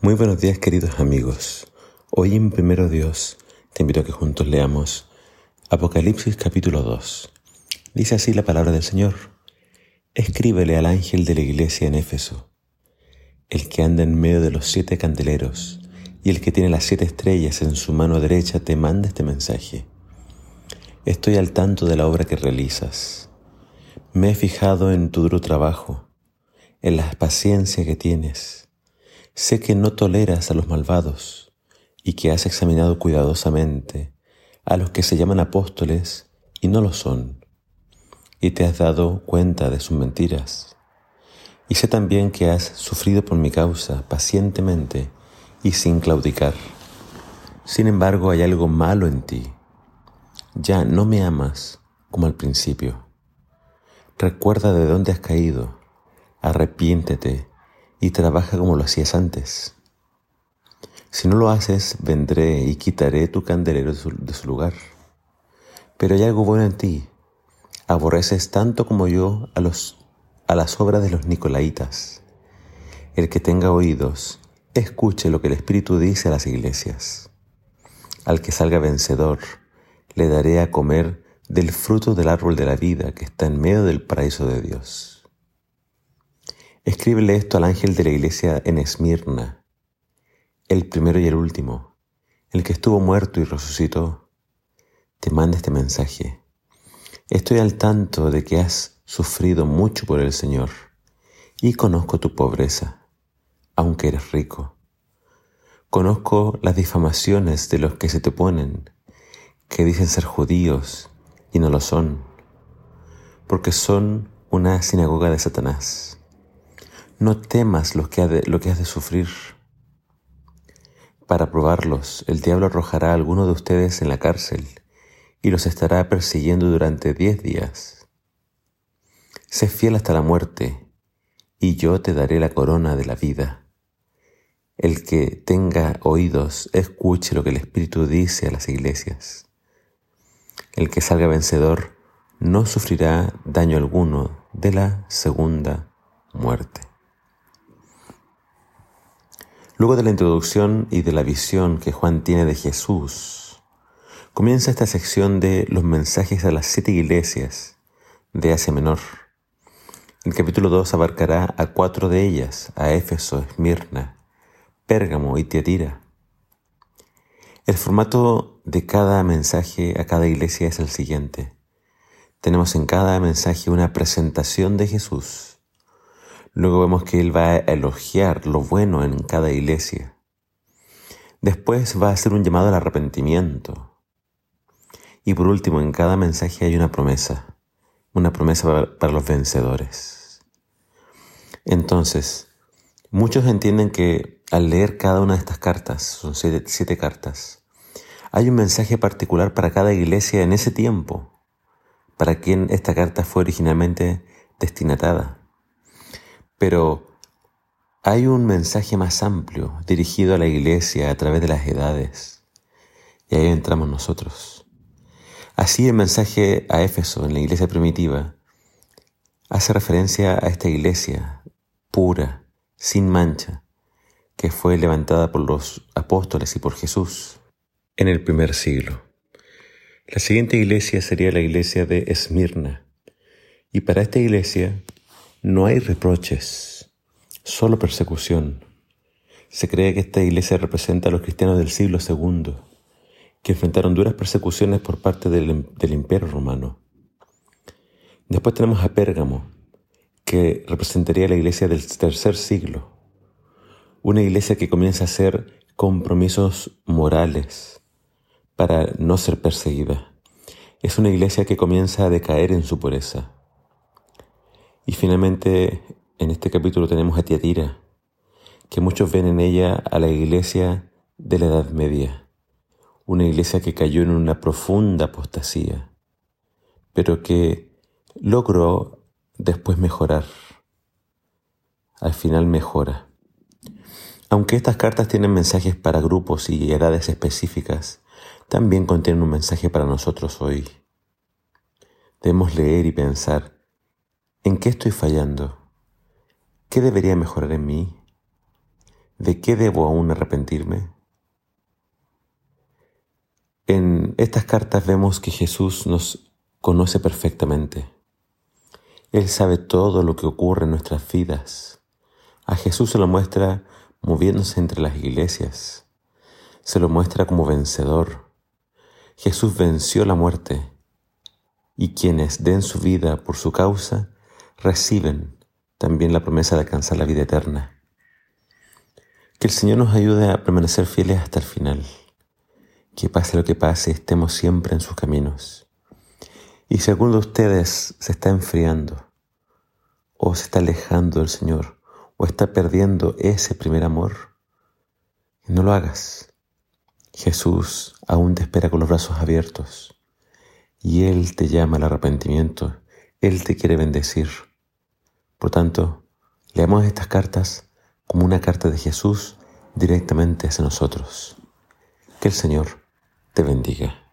Muy buenos días queridos amigos. Hoy en Primero Dios te invito a que juntos leamos Apocalipsis capítulo 2. Dice así la palabra del Señor. Escríbele al ángel de la iglesia en Éfeso, el que anda en medio de los siete candeleros y el que tiene las siete estrellas en su mano derecha te manda este mensaje. Estoy al tanto de la obra que realizas. Me he fijado en tu duro trabajo, en la paciencia que tienes Sé que no toleras a los malvados y que has examinado cuidadosamente a los que se llaman apóstoles y no lo son, y te has dado cuenta de sus mentiras. Y sé también que has sufrido por mi causa pacientemente y sin claudicar. Sin embargo, hay algo malo en ti. Ya no me amas como al principio. Recuerda de dónde has caído, arrepiéntete y trabaja como lo hacías antes. Si no lo haces, vendré y quitaré tu candelero de su, lugar. Pero hay algo bueno en ti. Aborreces tanto como yo a, los, a las obras de los Nicolaitas. El que tenga oídos, escuche lo que el Espíritu dice a las iglesias. Al que salga vencedor, le daré a comer del fruto del árbol de la vida que está en medio del paraíso de Dios. Escríbele esto al ángel de la iglesia en Esmirna, el primero y el último, el que estuvo muerto y resucitó. Te manda este mensaje. Estoy al tanto de que has sufrido mucho por el Señor y conozco tu pobreza, aunque eres rico. Conozco las difamaciones de los que se te ponen, que dicen ser judíos y no lo son, porque son una sinagoga de Satanás. No temas lo que, has de sufrir. Para probarlos, el diablo arrojará a alguno de ustedes en la cárcel y los estará persiguiendo durante diez días. Sé fiel hasta la muerte, y yo te daré la corona de la vida. El que tenga oídos, escuche lo que el Espíritu dice a las iglesias. El que salga vencedor no sufrirá daño alguno de la segunda muerte. Luego de la introducción y de la visión que Juan tiene de Jesús, comienza esta sección de los mensajes a las siete iglesias de Asia Menor. El capítulo 2 abarcará a cuatro de ellas, a Éfeso, Esmirna, Pérgamo y Tiatira. El formato de cada mensaje a cada iglesia es el siguiente. Tenemos en cada mensaje una presentación de Jesús, Luego vemos que Él va a elogiar lo bueno en cada iglesia. Después va a hacer un llamado al arrepentimiento. Y por último, en cada mensaje hay una promesa, una promesa para los vencedores. Entonces, muchos entienden que al leer cada una de estas cartas, son siete, siete cartas, hay un mensaje particular para cada iglesia en ese tiempo, para quien esta carta fue originalmente destinatada. Pero hay un mensaje más amplio dirigido a la iglesia a través de las edades. Y ahí entramos nosotros. Así el mensaje a Éfeso, en la iglesia primitiva, hace referencia a esta iglesia pura, sin mancha, que fue levantada por los apóstoles y por Jesús en el primer siglo. La siguiente iglesia sería la iglesia de Esmirna. Y para esta iglesia no hay reproches, solo persecución. Se cree que esta iglesia representa a los cristianos del siglo II, que enfrentaron duras persecuciones por parte del, del imperio romano. Después tenemos a Pérgamo, que representaría la iglesia del tercer siglo, una iglesia que comienza a hacer compromisos morales para no ser perseguida. Es una iglesia que comienza a decaer en su pureza. Y finalmente, en este capítulo tenemos a Tiatira, que muchos ven en ella a la iglesia de la Edad Media, una iglesia que cayó en una profunda apostasía, pero que logró después mejorar. Al final mejora. Aunque estas cartas tienen mensajes para grupos y edades específicas, también contienen un mensaje para nosotros hoy. Debemos leer y pensar ¿En qué estoy fallando? ¿Qué debería mejorar en mí? ¿De qué debo aún arrepentirme? En estas cartas vemos que Jesús nos conoce perfectamente. Él sabe todo lo que ocurre en nuestras vidas. A Jesús se lo muestra moviéndose entre las iglesias. Se lo muestra como vencedor. Jesús venció la muerte y quienes den su vida por su causa reciben también la promesa de alcanzar la vida eterna. Que el Señor nos ayude a permanecer fieles hasta el final que pase lo que pase, estemos siempre en sus caminos. Y si alguno de ustedes se está enfriando, o se está alejando del Señor, o está perdiendo ese primer amor, no lo hagas. Jesús aún te espera con los brazos abiertos y Él te llama al arrepentimiento, Él te quiere bendecir. Por tanto, leamos estas cartas como una carta de Jesús directamente hacia nosotros. Que el Señor te bendiga.